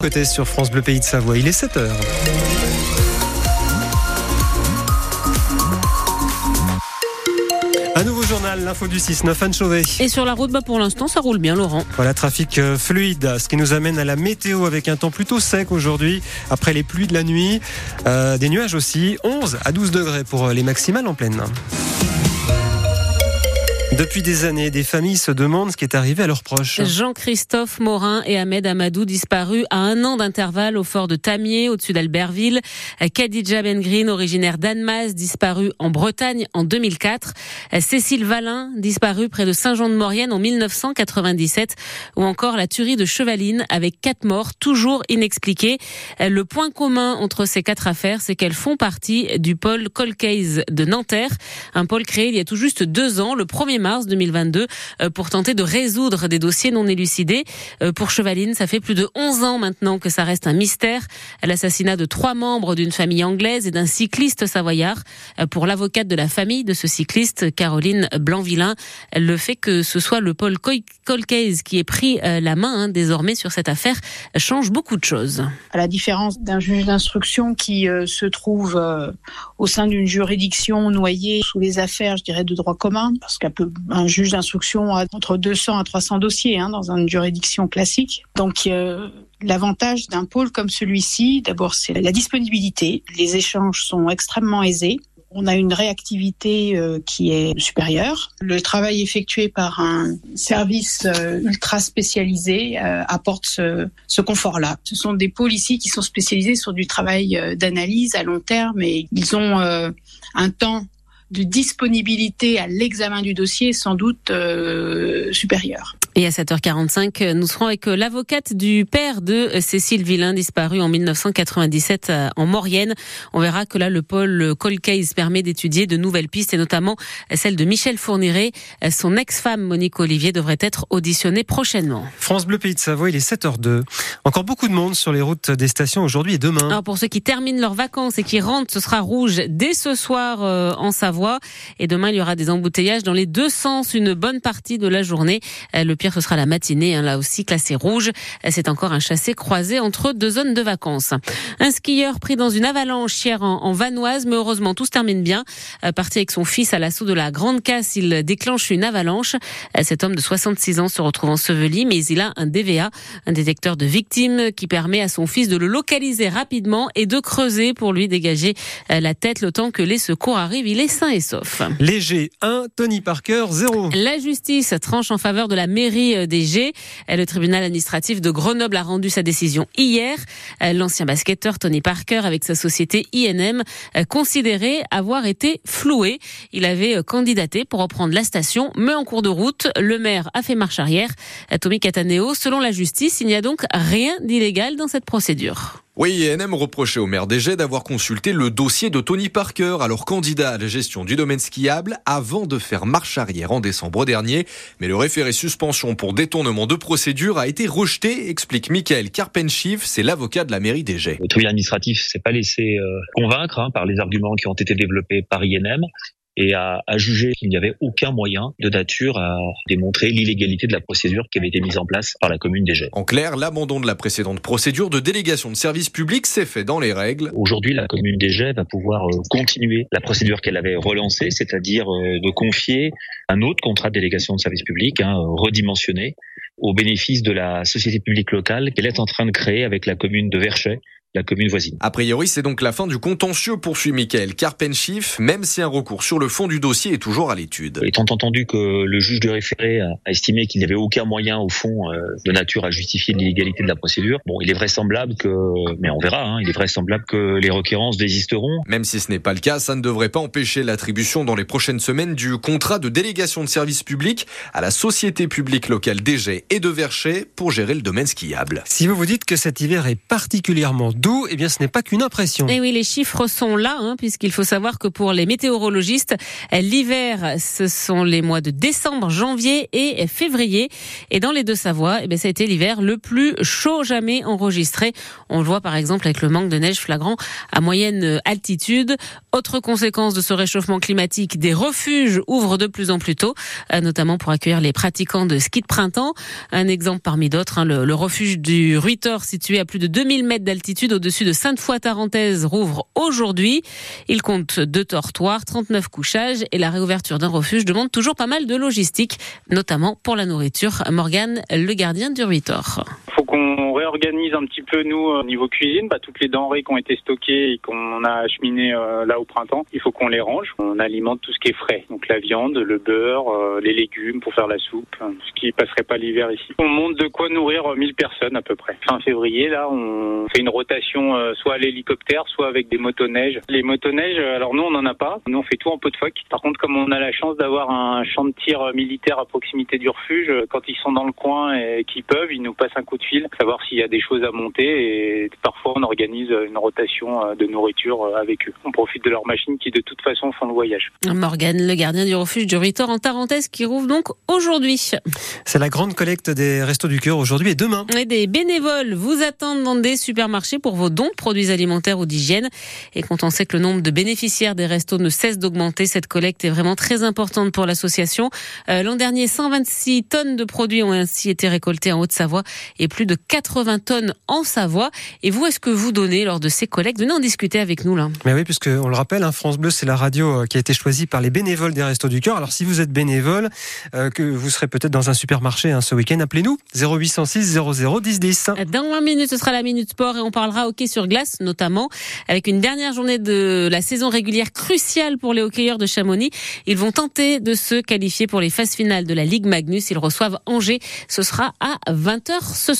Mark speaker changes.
Speaker 1: Côté sur France Bleu Pays de Savoie, il est 7h. Un nouveau journal, l'info du 6-9, Anne Chauvet.
Speaker 2: Et sur la route, bah pour l'instant, ça roule bien, Laurent.
Speaker 1: Voilà, trafic euh, fluide, ce qui nous amène à la météo avec un temps plutôt sec aujourd'hui, après les pluies de la nuit. Euh, des nuages aussi, 11 à 12 degrés pour euh, les maximales en pleine. Depuis des années, des familles se demandent ce qui est arrivé à leurs proches.
Speaker 2: Jean-Christophe Morin et Ahmed Amadou disparus à un an d'intervalle au fort de Tamier, au-dessus d'Albertville. Khadija Bengreen, originaire d'Annemasse, disparue en Bretagne en 2004. Cécile Valin, disparue près de Saint-Jean-de-Maurienne en 1997. Ou encore la tuerie de Chevaline avec quatre morts, toujours inexpliquées. Le point commun entre ces quatre affaires, c'est qu'elles font partie du pôle Colcase de Nanterre. Un pôle créé il y a tout juste deux ans, le 1er mars 2022 euh, pour tenter de résoudre des dossiers non élucidés. Euh, pour Chevaline, ça fait plus de 11 ans maintenant que ça reste un mystère. L'assassinat de trois membres d'une famille anglaise et d'un cycliste savoyard. Euh, pour l'avocate de la famille de ce cycliste, Caroline Blanvillain, le fait que ce soit le Paul Colcase qui ait pris la main hein, désormais sur cette affaire change beaucoup de choses.
Speaker 3: À la différence d'un juge d'instruction qui se trouve au sein d'une juridiction noyée sous les affaires, je dirais, de droit commun, parce qu'un peu un juge d'instruction a entre 200 à 300 dossiers hein, dans une juridiction classique. Donc euh, l'avantage d'un pôle comme celui-ci, d'abord c'est la disponibilité. Les échanges sont extrêmement aisés. On a une réactivité euh, qui est supérieure. Le travail effectué par un service euh, ultra spécialisé apporte ce, ce confort-là. Ce sont des pôles ici qui sont spécialisés sur du travail d'analyse à long terme et ils ont un temps de disponibilité à l'examen du dossier sans doute euh, supérieure.
Speaker 2: Et à 7h45, nous serons avec l'avocate du père de Cécile Villain, disparue en 1997 euh, en Maurienne. On verra que là, le pôle Colcase permet d'étudier de nouvelles pistes et notamment celle de Michel Fourniret. Son ex-femme, Monique Olivier, devrait être auditionnée prochainement.
Speaker 1: France Bleu Pays de Savoie, il est 7h02. Encore beaucoup de monde sur les routes des stations aujourd'hui et demain.
Speaker 2: Alors pour ceux qui terminent leurs vacances et qui rentrent, ce sera rouge dès ce soir euh, en Savoie. Et demain, il y aura des embouteillages dans les deux sens une bonne partie de la journée. Euh, le pire ce sera la matinée, hein, là aussi classé rouge. C'est encore un chassé croisé entre deux zones de vacances. Un skieur pris dans une avalanche hier en, Vanoise, mais heureusement tout se termine bien. Euh, parti avec son fils à l'assaut de la Grande Casse, il déclenche une avalanche. Euh, cet homme de 66 ans se retrouve enseveli, mais il a un DVA, un détecteur de victimes, qui permet à son fils de le localiser rapidement et de creuser pour lui dégager euh, la tête le temps que les secours arrivent. Il est sain et sauf.
Speaker 1: Léger 1, Tony Parker 0.
Speaker 2: La justice tranche en faveur de la mairie euh, des G. Euh, le tribunal administratif de Grenoble a rendu sa décision hier. Euh, l'ancien basketteur Tony Parker, avec sa société INM, considéré avoir été floué. Il avait candidaté pour reprendre la station, mais en cours de route, le maire a fait marche arrière. Tommy Cataneo, selon la justice, il n'y a donc rien d'illégal dans cette procédure.
Speaker 4: Oui, INM reprochait au maire des d'avoir consulté le dossier de Tony Parker, alors candidat à la gestion du domaine skiable, avant de faire marche arrière en décembre dernier. Mais le référé suspension pour détournement de procédure a été rejeté, explique Michael Karpenchiv, c'est l'avocat de la mairie des
Speaker 5: Le tribunal administratif s'est pas laissé euh, convaincre hein, par les arguments qui ont été développés par INM et a, a jugé qu'il n'y avait aucun moyen de nature à démontrer l'illégalité de la procédure qui avait été mise en place par la commune Jets.
Speaker 4: En clair, l'abandon de la précédente procédure de délégation de service public s'est fait dans les règles.
Speaker 5: Aujourd'hui, la commune Jets va pouvoir euh, continuer la procédure qu'elle avait relancée, c'est-à-dire euh, de confier un autre contrat de délégation de service public, hein, redimensionné, au bénéfice de la société publique locale qu'elle est en train de créer avec la commune de Verchet la commune voisine.
Speaker 4: A priori, c'est donc la fin du contentieux, poursuit Michael Carpenschiff, même si un recours sur le fond du dossier est toujours à l'étude.
Speaker 5: Étant entendu que le juge de référé a estimé qu'il n'y avait aucun moyen, au fond, euh, de nature à justifier l'illégalité de la procédure, bon, il est vraisemblable que, mais on verra, hein, il est vraisemblable que les requérances désisteront.
Speaker 4: Même si ce n'est pas le cas, ça ne devrait pas empêcher l'attribution dans les prochaines semaines du contrat de délégation de service public à la société publique locale d'Égé et de Verchet pour gérer le domaine skiable.
Speaker 1: Si vous vous dites que cet hiver est particulièrement doux, d'eau, eh bien, ce n'est pas qu'une impression.
Speaker 2: Et oui, les chiffres sont là, hein, puisqu'il faut savoir que pour les météorologistes, l'hiver, ce sont les mois de décembre, janvier et février. Et dans les deux Savoie, eh bien, ça a été l'hiver le plus chaud jamais enregistré. On le voit par exemple avec le manque de neige flagrant à moyenne altitude. Autre conséquence de ce réchauffement climatique, des refuges ouvrent de plus en plus tôt, euh, notamment pour accueillir les pratiquants de ski de printemps. Un exemple parmi d'autres, hein, le, le, refuge du Ruitor, situé à plus de 2000 mètres d'altitude au-dessus de Sainte-Foy-Tarentaise, rouvre aujourd'hui. Il compte deux tortoirs, 39 couchages et la réouverture d'un refuge demande toujours pas mal de logistique, notamment pour la nourriture. Morgane, le gardien du Ruitor
Speaker 6: qu'on réorganise un petit peu nous au niveau cuisine, bah, toutes les denrées qui ont été stockées et qu'on a acheminées euh, là au printemps, il faut qu'on les range. On alimente tout ce qui est frais, donc la viande, le beurre, euh, les légumes pour faire la soupe, hein, ce qui passerait pas l'hiver ici. On monte de quoi nourrir 1000 personnes à peu près. Fin février là, on fait une rotation euh, soit à l'hélicoptère, soit avec des motoneiges. Les motoneiges, alors nous on n'en a pas. Nous on fait tout en pot de phoque. Par contre, comme on a la chance d'avoir un champ de tir militaire à proximité du refuge, quand ils sont dans le coin et qu'ils peuvent, ils nous passent un coup de fil, savoir s'il y a des choses à monter et parfois on organise une rotation euh, de nourriture euh, avec eux. On profite de leurs machines qui de toute façon font le voyage.
Speaker 2: Morgane, le gardien du refuge du Ritor en Tarentaise qui rouvre donc aujourd'hui.
Speaker 1: C'est la grande collecte des Restos du Cœur aujourd'hui et demain.
Speaker 2: Et des bénévoles vous attendent dans des supermarchés pour vos dons produits alimentaires ou d'hygiène. Et quand on sait que le nombre de bénéficiaires des restos ne cesse d'augmenter, cette collecte est vraiment très importante pour l'association. Euh, L'an dernier, 126 tonnes de produits ont ainsi été récoltés en Haute-Savoie et plus de 80 tonnes en Savoie. Et vous, est-ce que vous donnez lors de ces collectes? Venez en discuter avec nous là.
Speaker 1: Mais oui, puisque on le rappelle, hein, France Bleu, c'est la radio euh, qui a été choisie par les bénévoles des Restos du Cœur. Alors si vous êtes bénévole, euh, que vous serez peut-être dans un supermarché hein, ce week-end, appelez-nous 0806 00 10 10.
Speaker 2: Dans 20 minutes, ce sera la minute sport et on parlera hockey sur glace, notamment avec une dernière journée de la saison régulière cruciale pour les hockeyeurs de Chamonix. Ils vont tenter de se qualifier pour les phases finales de la Ligue Magnus. Ils reçoivent Angers. Ce sera à 20h ce soir.